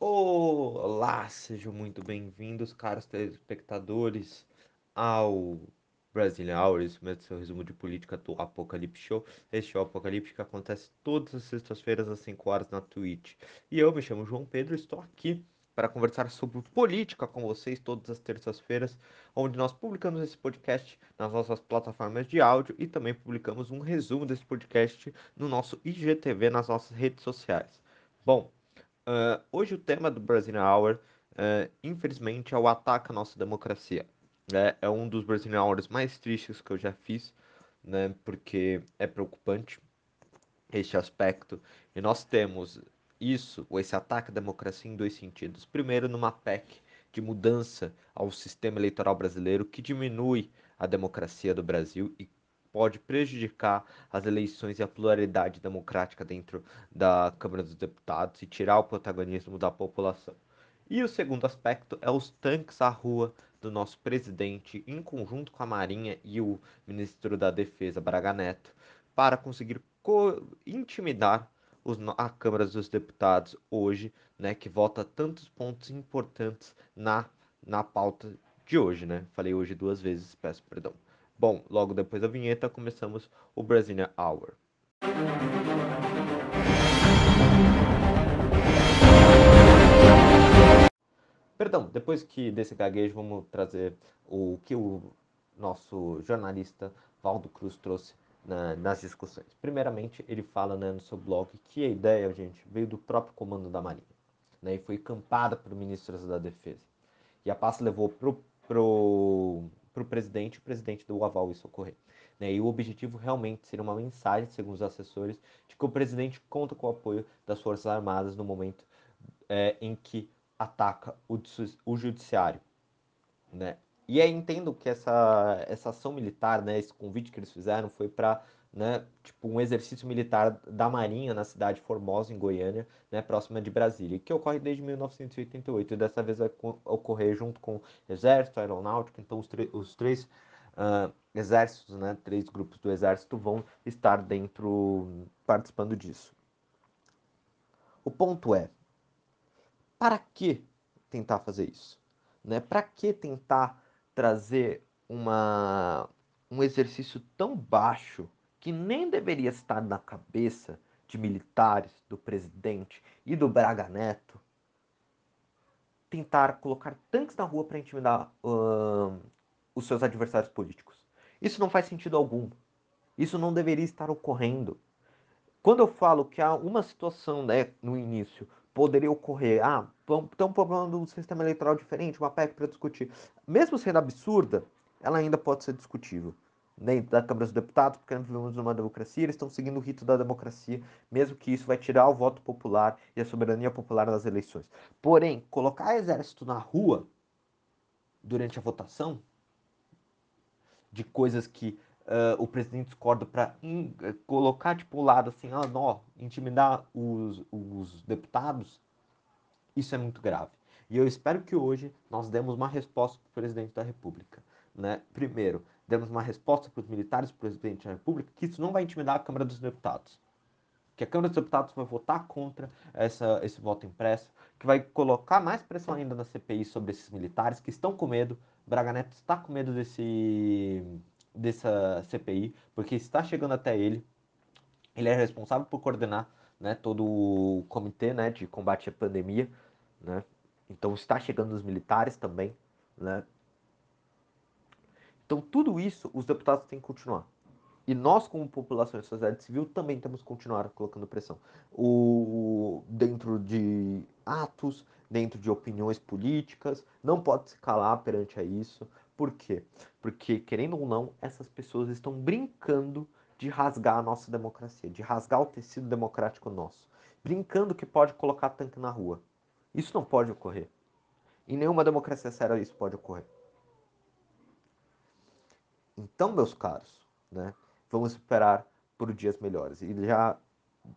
Olá, sejam muito bem-vindos, caros telespectadores, ao Brazilian Hour, isso mesmo, seu resumo de política do Apocalipse Show. Este é o Apocalipse que acontece todas as sextas-feiras às 5 horas na Twitch. E eu me chamo João Pedro e estou aqui para conversar sobre política com vocês todas as terças-feiras, onde nós publicamos esse podcast nas nossas plataformas de áudio e também publicamos um resumo desse podcast no nosso IGTV, nas nossas redes sociais. Bom, Uh, hoje o tema do Brazilian Hour, uh, infelizmente, é o ataque à nossa democracia. É, é um dos Brazilian Hours mais tristes que eu já fiz, né, porque é preocupante este aspecto. E nós temos isso, ou esse ataque à democracia, em dois sentidos. Primeiro, numa PEC de mudança ao sistema eleitoral brasileiro que diminui a democracia do Brasil e pode prejudicar as eleições e a pluralidade democrática dentro da Câmara dos Deputados e tirar o protagonismo da população. E o segundo aspecto é os tanques à rua do nosso presidente, em conjunto com a Marinha e o ministro da Defesa, Braga Neto, para conseguir intimidar os, a Câmara dos Deputados hoje, né, que vota tantos pontos importantes na, na pauta de hoje, né? Falei hoje duas vezes, peço perdão. Bom, logo depois da vinheta começamos o Brazilian Hour. Perdão, depois que desse gaguejo, vamos trazer o que o nosso jornalista Valdo Cruz trouxe na, nas discussões. Primeiramente, ele fala né, no seu blog que a ideia, gente, veio do próprio comando da Marinha né, e foi campada por ministros da Defesa. E a pasta levou pro, pro para o presidente, o presidente deu o aval isso ocorrer. Né? E o objetivo realmente seria uma mensagem, segundo os assessores, de que o presidente conta com o apoio das Forças Armadas no momento é, em que ataca o, o judiciário. Né? E aí entendo que essa, essa ação militar, né, esse convite que eles fizeram foi para né, tipo um exercício militar da Marinha na cidade Formosa, em Goiânia, né, próxima de Brasília, que ocorre desde 1988 e dessa vez vai ocorrer junto com Exército, Aeronáutica, então os, os três uh, exércitos, né, três grupos do Exército vão estar dentro, participando disso. O ponto é, para que tentar fazer isso? Né? Para que tentar trazer uma, um exercício tão baixo que nem deveria estar na cabeça de militares, do presidente e do Braga Neto, tentar colocar tanques na rua para intimidar uh, os seus adversários políticos. Isso não faz sentido algum. Isso não deveria estar ocorrendo. Quando eu falo que há uma situação né, no início poderia ocorrer, ah, propondo um sistema eleitoral diferente, uma PEC para discutir, mesmo sendo absurda, ela ainda pode ser discutível dentro da Câmara dos Deputados, porque vivemos numa democracia, eles estão seguindo o rito da democracia, mesmo que isso vai tirar o voto popular e a soberania popular nas eleições. Porém, colocar exército na rua durante a votação de coisas que uh, o presidente discorda para uh, colocar tipo o lado assim, ah, não, intimidar os, os deputados, isso é muito grave. E eu espero que hoje nós demos uma resposta para o presidente da República. Né? Primeiro, demos uma resposta para os militares, para o presidente da República, que isso não vai intimidar a Câmara dos Deputados. Que a Câmara dos Deputados vai votar contra essa, esse voto impresso, que vai colocar mais pressão ainda na CPI sobre esses militares que estão com medo. Braga Neto está com medo desse, dessa CPI, porque está chegando até ele. Ele é responsável por coordenar né, todo o comitê né, de combate à pandemia. Né? Então está chegando os militares também. Né? Então, tudo isso os deputados têm que continuar. E nós, como população e sociedade civil, também temos que continuar colocando pressão. O, dentro de atos, dentro de opiniões políticas, não pode se calar perante a isso. Por quê? Porque, querendo ou não, essas pessoas estão brincando de rasgar a nossa democracia, de rasgar o tecido democrático nosso. Brincando que pode colocar tanque na rua. Isso não pode ocorrer. Em nenhuma democracia séria isso pode ocorrer. Então, meus caros, né, vamos esperar por dias melhores. E já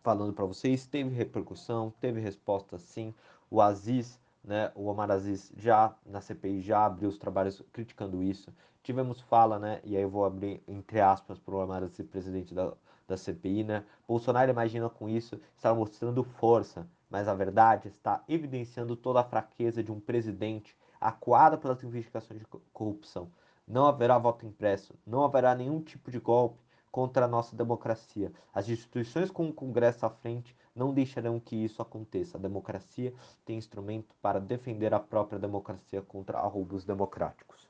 falando para vocês, teve repercussão, teve resposta sim. O Aziz, né, o Omar Aziz já na CPI já abriu os trabalhos criticando isso. Tivemos fala, né, e aí eu vou abrir entre aspas para o Omar Aziz, presidente da, da CPI, né. Bolsonaro imagina com isso estar mostrando força mas a verdade está evidenciando toda a fraqueza de um presidente acuado pelas investigações de corrupção. Não haverá voto impresso, não haverá nenhum tipo de golpe contra a nossa democracia. As instituições com o Congresso à frente não deixarão que isso aconteça. A democracia tem instrumento para defender a própria democracia contra roubos democráticos.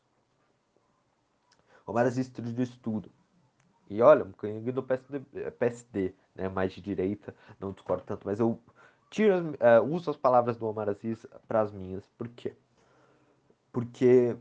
O Brasil estuda estudo. E olha, um bocadinho do PSD, PSD, né, mais de direita, não discordo tanto, mas eu tiro, uh, uso as palavras do Omar Aziz para as minhas. Por quê? Porque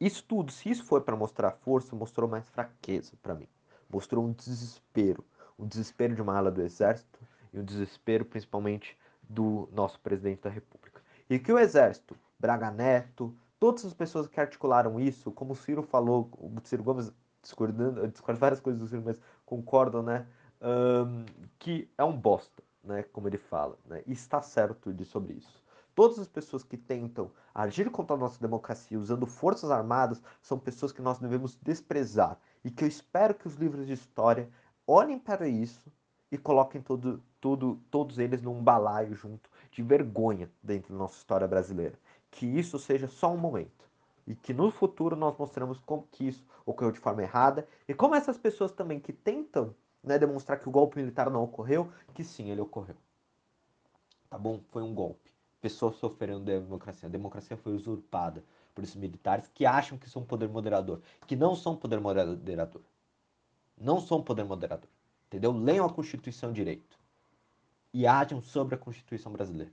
isso tudo, se isso foi para mostrar força, mostrou mais fraqueza para mim. Mostrou um desespero, um desespero de uma ala do exército e um desespero principalmente do nosso presidente da República. E que o exército, Braga Neto, todas as pessoas que articularam isso, como o Ciro falou, o Ciro Gomes discordando, discordo várias coisas do Ciro, mas concordam, né? Um, que é um bosta, né? Como ele fala, né? E está certo de sobre isso. Todas as pessoas que tentam agir contra a nossa democracia usando forças armadas são pessoas que nós devemos desprezar e que eu espero que os livros de história olhem para isso e coloquem todo, todo, todos eles num balaio junto de vergonha dentro da nossa história brasileira. Que isso seja só um momento e que no futuro nós mostramos como que isso ocorreu de forma errada e como essas pessoas também que tentam né, demonstrar que o golpe militar não ocorreu, que sim, ele ocorreu. Tá bom? Foi um golpe. Pessoas sofreram da democracia. A democracia foi usurpada por esses militares que acham que são poder moderador, que não são poder moderador. Não são poder moderador. Entendeu? Leiam a Constituição direito. E ajam sobre a Constituição brasileira.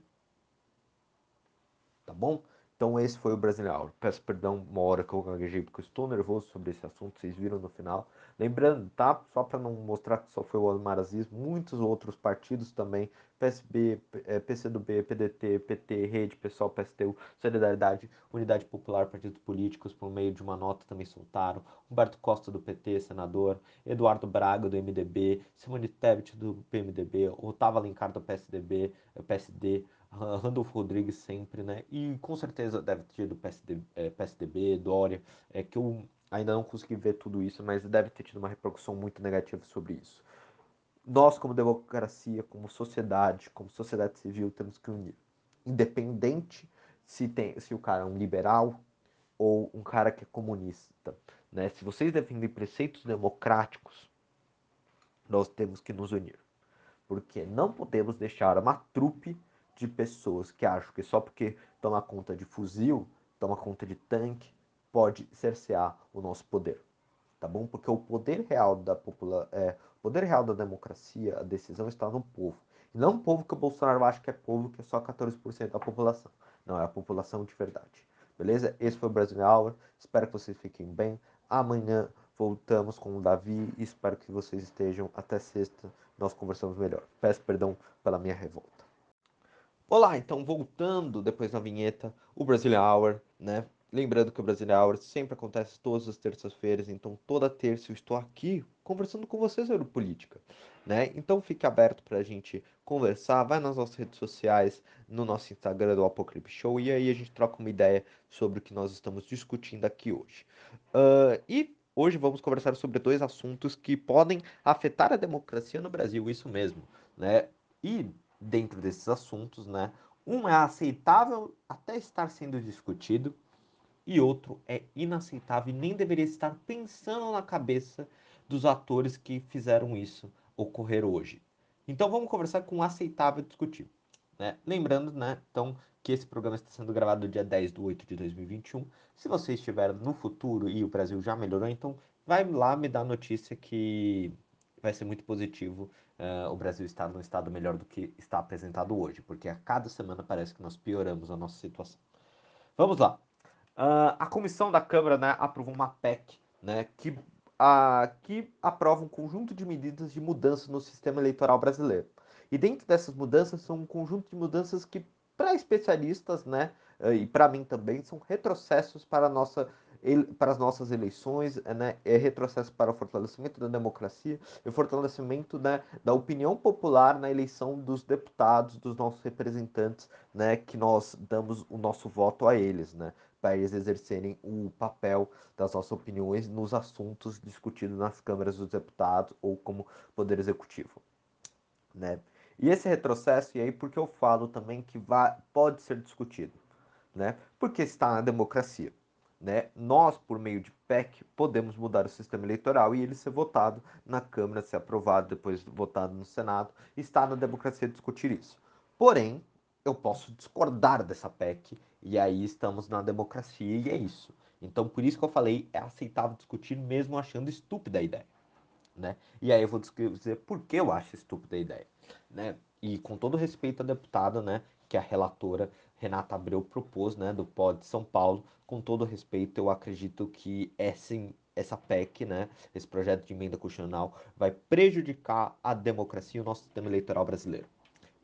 Tá bom? Então esse foi o Brasileiro. Peço perdão uma hora que eu gaguejei porque eu estou nervoso sobre esse assunto, vocês viram no final. Lembrando, tá? Só para não mostrar que só foi o Osmar Aziz, muitos outros partidos também, PSB, PCdoB, PDT, PT, Rede, Pessoal, PSTU, Solidariedade, Unidade Popular, partidos políticos, por meio de uma nota também soltaram. Humberto Costa do PT, senador, Eduardo Braga do MDB, Simone Tebet do PMDB, Otávio Alencar do PSDB, PSD, Randolfo Rodrigues sempre, né? E com certeza deve ter do PSD, é, PSDB, Dória, é que eu ainda não consegui ver tudo isso, mas deve ter tido uma repercussão muito negativa sobre isso. Nós, como democracia, como sociedade, como sociedade civil, temos que unir. Independente se, tem, se o cara é um liberal ou um cara que é comunista. Né? Se vocês defendem preceitos democráticos, nós temos que nos unir. Porque não podemos deixar uma trupe de pessoas que acham que só porque toma conta de fuzil, toma conta de tanque, pode cercear o nosso poder. Tá bom? Porque o poder real da popula é, o poder real da democracia, a decisão está no povo. E não o povo que o Bolsonaro acha que é povo, que é só 14% da população. Não, é a população de verdade. Beleza? Esse foi o Brasil Hour. Espero que vocês fiquem bem. Amanhã voltamos com o Davi e espero que vocês estejam até sexta. Nós conversamos melhor. Peço perdão pela minha revolta. Olá, então voltando depois da vinheta, o Brazilian Hour, né? Lembrando que o Brazilian Hour sempre acontece todas as terças-feiras, então toda terça eu estou aqui conversando com vocês sobre política, né? Então fique aberto para a gente conversar, vai nas nossas redes sociais, no nosso Instagram do Apocalipse Show e aí a gente troca uma ideia sobre o que nós estamos discutindo aqui hoje. Uh, e hoje vamos conversar sobre dois assuntos que podem afetar a democracia no Brasil, isso mesmo, né? E dentro desses assuntos, né? Um é aceitável até estar sendo discutido e outro é inaceitável e nem deveria estar pensando na cabeça dos atores que fizeram isso ocorrer hoje. Então vamos conversar com aceitável discutível. Né? Lembrando, né, então, que esse programa está sendo gravado dia 10 de 8 de 2021. Se você estiver no futuro e o Brasil já melhorou, então vai lá me dar notícia que vai ser muito positivo uh, o Brasil estar num estado melhor do que está apresentado hoje, porque a cada semana parece que nós pioramos a nossa situação. Vamos lá. Uh, a comissão da Câmara né, aprovou uma PEC né, que, uh, que aprova um conjunto de medidas de mudança no sistema eleitoral brasileiro. E dentro dessas mudanças são um conjunto de mudanças que, para especialistas, né, e para mim também, são retrocessos para a nossa para as nossas eleições, é, né, é retrocesso para o fortalecimento da democracia e fortalecimento né, da opinião popular na eleição dos deputados, dos nossos representantes, né, que nós damos o nosso voto a eles, né, para eles exercerem o papel das nossas opiniões nos assuntos discutidos nas câmaras dos deputados ou como poder executivo, né. E esse retrocesso, e aí porque eu falo também que vai, pode ser discutido, né? Porque está na democracia. Né? Nós, por meio de PEC, podemos mudar o sistema eleitoral e ele ser votado na Câmara, ser aprovado, depois votado no Senado. Está na democracia discutir isso. Porém, eu posso discordar dessa PEC e aí estamos na democracia e é isso. Então, por isso que eu falei, é aceitável discutir mesmo achando estúpida a ideia. Né? E aí eu vou dizer por que eu acho estúpida a ideia. Né? E com todo respeito à deputada, né, que é a relatora Renata Abreu propôs, né, do POD São Paulo, com todo respeito, eu acredito que essa, essa PEC, né, esse projeto de emenda constitucional, vai prejudicar a democracia e o nosso sistema eleitoral brasileiro.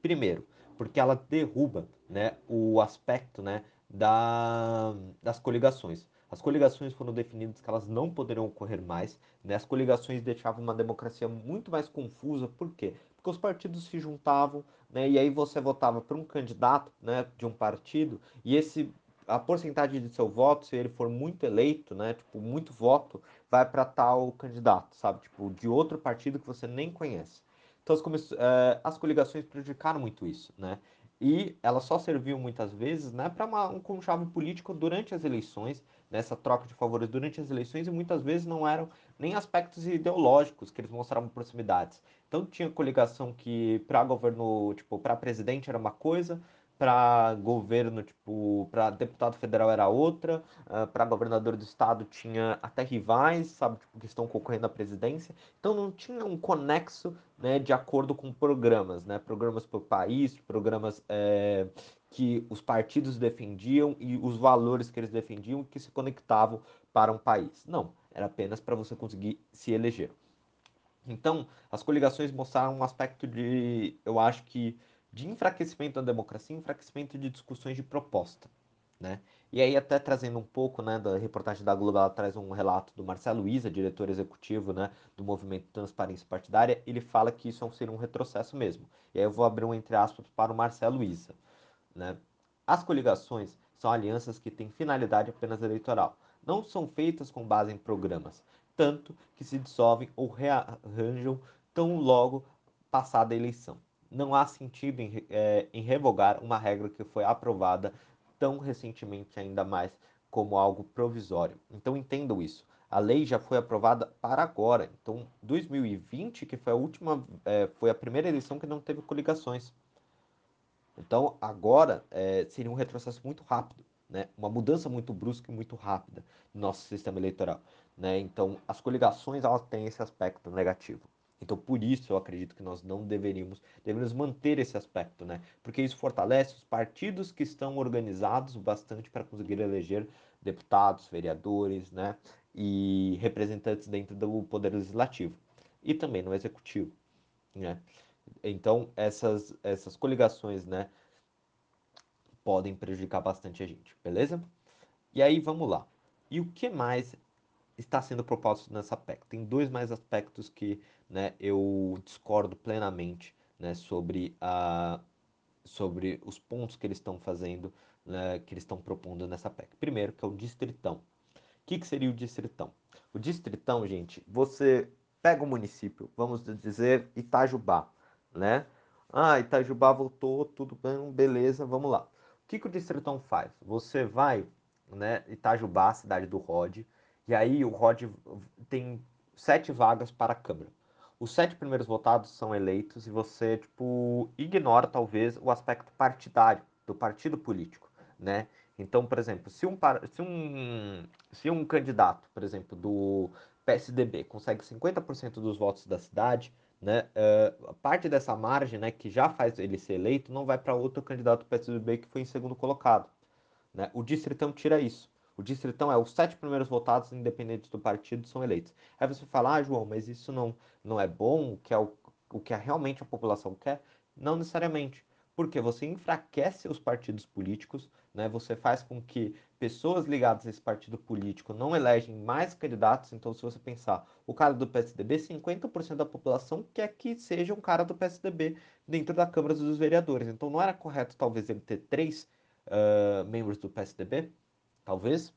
Primeiro, porque ela derruba né, o aspecto né, da, das coligações. As coligações foram definidas que elas não poderiam ocorrer mais. Né? As coligações deixavam uma democracia muito mais confusa. Por quê? Porque os partidos se juntavam, né? e aí você votava para um candidato né, de um partido, e esse a porcentagem de seu voto, se ele for muito eleito, né, tipo, muito voto, vai para tal candidato, sabe? Tipo, de outro partido que você nem conhece. Então, as, é, as coligações prejudicaram muito isso, né? E elas só serviam muitas vezes né, para um conchave político durante as eleições, nessa troca de favores durante as eleições, e muitas vezes não eram nem aspectos ideológicos que eles mostravam proximidades. Então tinha coligação que para governo, tipo, para presidente era uma coisa, para governo, tipo, para deputado federal era outra, uh, ah, para governador do estado tinha até rivais, sabe, tipo, que estão concorrendo à presidência. Então não tinha um conexo, né, de acordo com programas, né, programas para o país, programas é, que os partidos defendiam e os valores que eles defendiam que se conectavam para um país. Não, era apenas para você conseguir se eleger. Então, as coligações mostraram um aspecto de, eu acho que de enfraquecimento da democracia, enfraquecimento de discussões de proposta, né? E aí até trazendo um pouco, né, da reportagem da Globo, ela traz um relato do Marcelo Isa, diretor executivo, né, do Movimento Transparência Partidária, ele fala que isso seria um retrocesso mesmo. E aí eu vou abrir um entre aspas para o Marcelo Isa, né? As coligações são alianças que têm finalidade apenas eleitoral. Não são feitas com base em programas, tanto que se dissolvem ou rearranjam tão logo passada a eleição não há sentido em, é, em revogar uma regra que foi aprovada tão recentemente, ainda mais como algo provisório. Então entendam isso. A lei já foi aprovada para agora. Então, 2020, que foi a última, é, foi a primeira eleição que não teve coligações. Então, agora é, seria um retrocesso muito rápido, né? Uma mudança muito brusca e muito rápida no nosso sistema eleitoral, né? Então, as coligações elas têm esse aspecto negativo. Então, por isso eu acredito que nós não deveríamos, deveríamos manter esse aspecto, né? Porque isso fortalece os partidos que estão organizados bastante para conseguir eleger deputados, vereadores, né? E representantes dentro do poder legislativo e também no executivo, né? Então, essas, essas coligações, né? Podem prejudicar bastante a gente, beleza? E aí, vamos lá. E o que mais está sendo proposto nessa PEC? Tem dois mais aspectos que né, eu discordo plenamente né, sobre, a, sobre os pontos que eles estão fazendo, né, que eles estão propondo nessa PEC. Primeiro, que é o distritão. O que, que seria o distritão? O distritão, gente, você pega o município, vamos dizer Itajubá, né? Ah, Itajubá voltou, tudo bem, beleza, vamos lá. O que, que o distritão faz? Você vai, né, Itajubá, cidade do Rod, e aí o Rod tem sete vagas para a Câmara os sete primeiros votados são eleitos e você, tipo, ignora talvez o aspecto partidário do partido político, né? Então, por exemplo, se um, se um, se um candidato, por exemplo, do PSDB consegue 50% dos votos da cidade, né, uh, parte dessa margem, né, que já faz ele ser eleito, não vai para outro candidato do PSDB que foi em segundo colocado. Né? O distritão tira isso. O distritão é os sete primeiros votados, independentes do partido, são eleitos. Aí você fala, ah, João, mas isso não, não é bom, o que é o, o que é realmente a população quer? Não necessariamente. Porque você enfraquece os partidos políticos, né? você faz com que pessoas ligadas a esse partido político não elegem mais candidatos. Então, se você pensar, o cara do PSDB, 50% da população quer que seja um cara do PSDB dentro da Câmara dos Vereadores. Então, não era correto, talvez, ele ter três uh, membros do PSDB? talvez.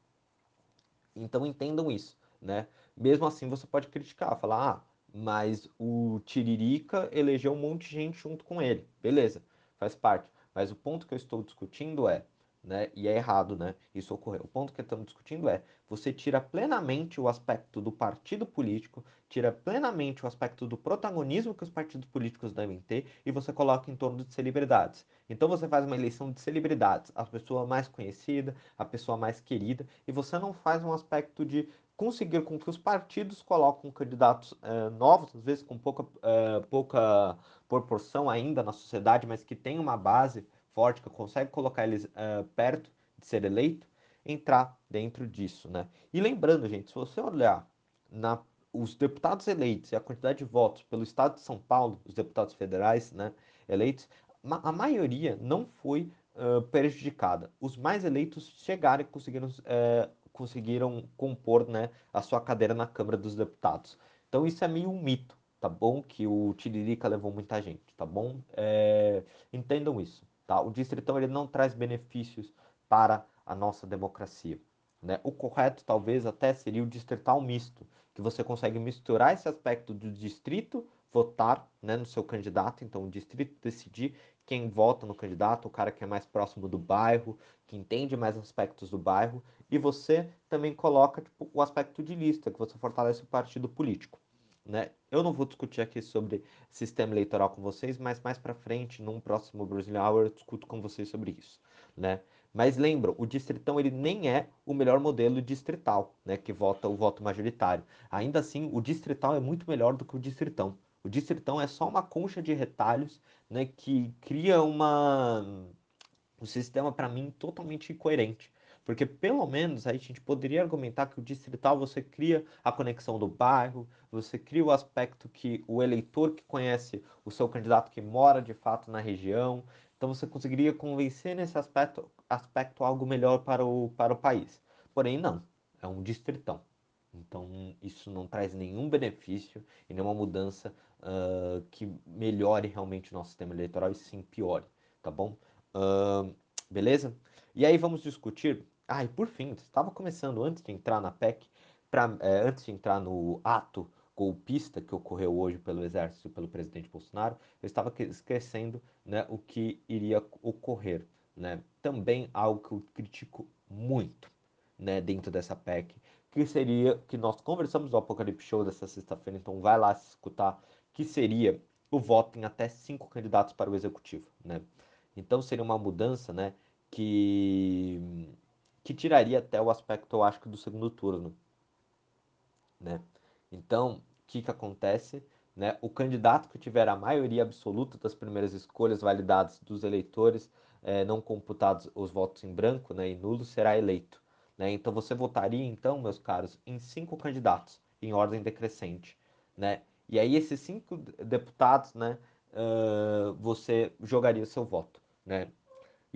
Então entendam isso, né? Mesmo assim você pode criticar, falar, ah, Mas o Tiririca elegeu um monte de gente junto com ele. Beleza, faz parte. Mas o ponto que eu estou discutindo é, né, e é errado, né, isso ocorreu. O ponto que estamos discutindo é, você tira plenamente o aspecto do partido político, tira plenamente o aspecto do protagonismo que os partidos políticos devem ter e você coloca em torno de celebridades. Então você faz uma eleição de celebridades, a pessoa mais conhecida, a pessoa mais querida, e você não faz um aspecto de conseguir com que os partidos colocam candidatos uh, novos, às vezes com pouca, uh, pouca proporção ainda na sociedade, mas que tem uma base forte, que consegue colocar eles uh, perto de ser eleito, entrar dentro disso, né? E lembrando, gente, se você olhar na os deputados eleitos e a quantidade de votos pelo estado de São Paulo, os deputados federais, né, eleitos, a maioria não foi uh, prejudicada. Os mais eleitos chegaram e conseguiram uh, conseguiram compor né, a sua cadeira na Câmara dos Deputados. Então isso é meio um mito, tá bom? Que o Tiririca levou muita gente, tá bom? É, entendam isso, tá? O distritão ele não traz benefícios para a nossa democracia. Né? O correto talvez até seria o distrital misto, que você consegue misturar esse aspecto do distrito votar né, no seu candidato, então o distrito decidir quem vota no candidato, o cara que é mais próximo do bairro, que entende mais aspectos do bairro, e você também coloca tipo, o aspecto de lista, que você fortalece o partido político. Né? Eu não vou discutir aqui sobre sistema eleitoral com vocês, mas mais para frente, num próximo Brazilian Hour, eu discuto com vocês sobre isso. Né? Mas lembra, o distritão ele nem é o melhor modelo distrital, né, que vota o voto majoritário. Ainda assim, o distrital é muito melhor do que o distritão. O distritão é só uma concha de retalhos, né, que cria uma um sistema para mim totalmente incoerente. Porque pelo menos aí a gente poderia argumentar que o distrital você cria a conexão do bairro, você cria o aspecto que o eleitor que conhece o seu candidato que mora de fato na região, então você conseguiria convencer nesse aspecto, aspecto algo melhor para o, para o país. Porém, não, é um distritão. Então isso não traz nenhum benefício e nenhuma mudança uh, que melhore realmente o nosso sistema eleitoral e sim piore, tá bom? Uh, beleza? E aí vamos discutir. Ah, e por fim, estava começando antes de entrar na PEC, pra, é, antes de entrar no ato golpista que ocorreu hoje pelo exército e pelo presidente Bolsonaro, eu estava esquecendo né, o que iria ocorrer. Né? Também algo que eu critico muito né, dentro dessa PEC, que seria que nós conversamos no Apocalipse Show dessa sexta-feira, então vai lá se escutar, que seria o voto em até cinco candidatos para o executivo. Né? Então seria uma mudança, né, que que tiraria até o aspecto, eu acho, do segundo turno, né? Então, o que que acontece? Né? O candidato que tiver a maioria absoluta das primeiras escolhas validadas dos eleitores, eh, não computados os votos em branco né, e nulo, será eleito. Né? Então você votaria, então, meus caros, em cinco candidatos, em ordem decrescente. Né? E aí esses cinco deputados, né, uh, você jogaria o seu voto né?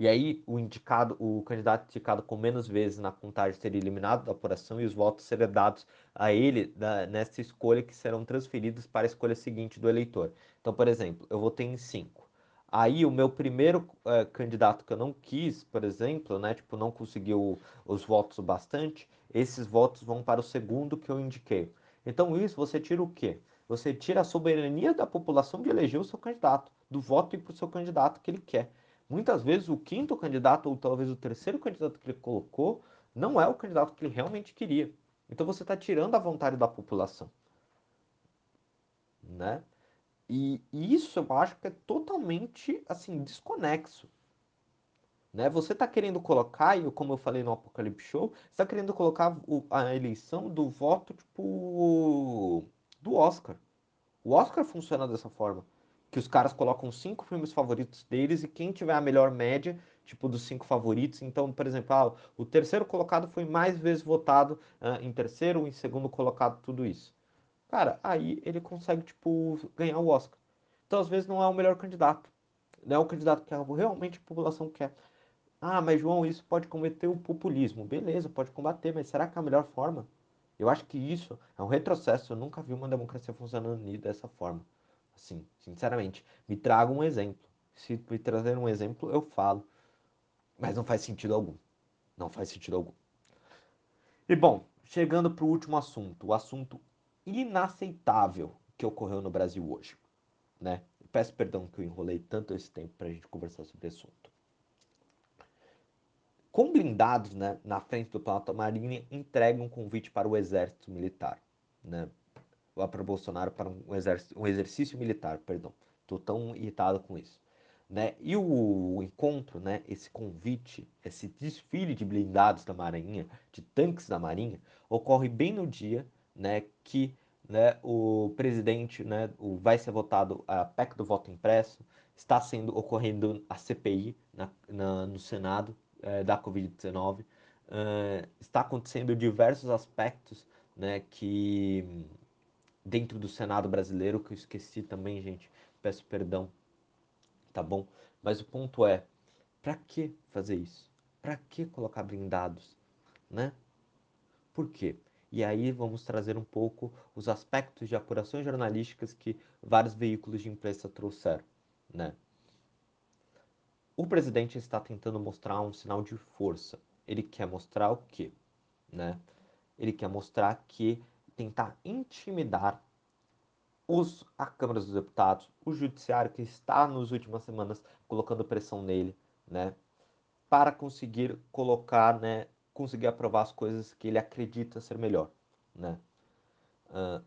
E aí o indicado, o candidato indicado com menos vezes na contagem seria eliminado da apuração e os votos seriam dados a ele da, nessa escolha que serão transferidos para a escolha seguinte do eleitor. Então, por exemplo, eu votei em 5. Aí o meu primeiro uh, candidato que eu não quis, por exemplo, né, tipo, não conseguiu os votos bastante, esses votos vão para o segundo que eu indiquei. Então isso você tira o quê? Você tira a soberania da população de eleger o seu candidato, do voto para o seu candidato que ele quer. Muitas vezes o quinto candidato, ou talvez o terceiro candidato que ele colocou, não é o candidato que ele realmente queria. Então você está tirando a vontade da população. Né? E, isso eu acho que é totalmente assim, desconexo. Né? Você está querendo colocar, e como eu falei no Apocalipse Show, está querendo colocar o, a eleição do voto tipo do Oscar. O Oscar funciona dessa forma que os caras colocam cinco filmes favoritos deles e quem tiver a melhor média, tipo, dos cinco favoritos. Então, por exemplo, ah, o terceiro colocado foi mais vezes votado uh, em terceiro, em segundo colocado, tudo isso. Cara, aí ele consegue, tipo, ganhar o Oscar. Então, às vezes, não é o melhor candidato. Não é o candidato que realmente a população quer. Ah, mas João, isso pode cometer o populismo. Beleza, pode combater, mas será que é a melhor forma? Eu acho que isso é um retrocesso. Eu nunca vi uma democracia funcionando dessa forma. Assim, sinceramente, me traga um exemplo. Se me trazer um exemplo, eu falo. Mas não faz sentido algum. Não faz sentido algum. E bom, chegando para o último assunto, o assunto inaceitável que ocorreu no Brasil hoje, né? Peço perdão que eu enrolei tanto esse tempo para a gente conversar sobre esse assunto. Com blindados né, na frente do Planalto, a Marinha entrega um convite para o Exército Militar, né? Lá para Bolsonaro para um, um exercício militar, perdão. Estou tão irritado com isso. Né? E o, o, encontro, né, esse convite, esse desfile de blindados da Marinha, de tanques da Marinha, ocorre bem no dia né, que né, o presidente, né, o, vai ser votado a PEC do voto impresso, está sendo ocorrendo a CPI na, na, no Senado é, da Covid-19, uh, está acontecendo diversos aspectos né, que dentro do Senado brasileiro, que eu esqueci também, gente, peço perdão, tá bom? Mas o ponto é, para que fazer isso? Para que colocar blindados, né? Por quê? E aí vamos trazer um pouco os aspectos de apurações jornalísticas que vários veículos de imprensa trouxeram, né? O presidente está tentando mostrar um sinal de força. Ele quer mostrar o quê? Né? Ele quer mostrar que tentar intimidar os, a Câmara dos Deputados, o Judiciário, que está nas últimas semanas colocando pressão nele, né? Para conseguir colocar, né? conseguir aprovar as coisas que ele acredita ser melhor, né? Uh,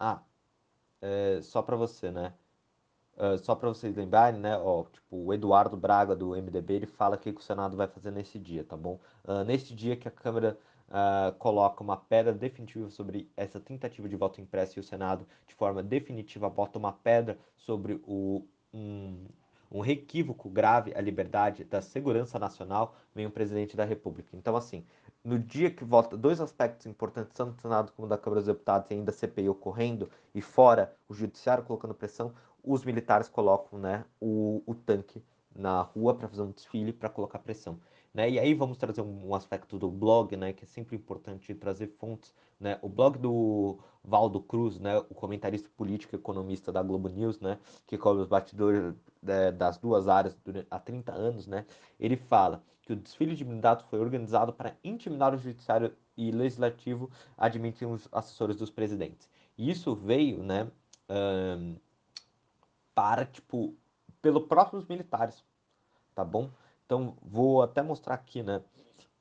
ah, é, só para você, né? Uh, só para vocês lembrarem, né? Ó, tipo, o Eduardo Braga do MDB ele fala o que o Senado vai fazer nesse dia, tá bom? Uh, nesse dia que a Câmara uh, coloca uma pedra definitiva sobre essa tentativa de voto impresso e o Senado, de forma definitiva, bota uma pedra sobre o um, um grave à liberdade da segurança nacional, vem o presidente da República. Então, assim, no dia que vota dois aspectos importantes, tanto do Senado como da Câmara dos Deputados, e ainda a CPI ocorrendo, e fora o Judiciário colocando pressão, os militares colocam né, o, o tanque na rua para fazer um desfile para colocar pressão. Né? E aí vamos trazer um, aspecto do blog, né, que é sempre importante trazer fontes. Né? O blog do Valdo Cruz, né, o comentarista político e economista da Globo News, né, que cobre os batidores é, das duas áreas durante, há 30 anos, né, ele fala que o desfile de blindados foi organizado para intimidar o judiciário e legislativo, admitem os assessores dos presidentes. E isso veio, né, um, para, tipo, pelo próprios militares, tá bom? Então, vou até mostrar aqui, né?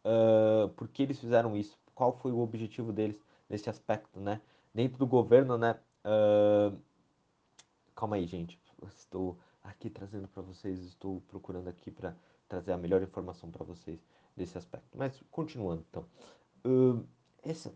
Uh, por que eles fizeram isso? Qual foi o objetivo deles nesse aspecto, né? Dentro do governo, né? Uh, calma aí, gente. Estou aqui trazendo para vocês, estou procurando aqui para trazer a melhor informação para vocês desse aspecto. Mas, continuando, então. Uh, essa,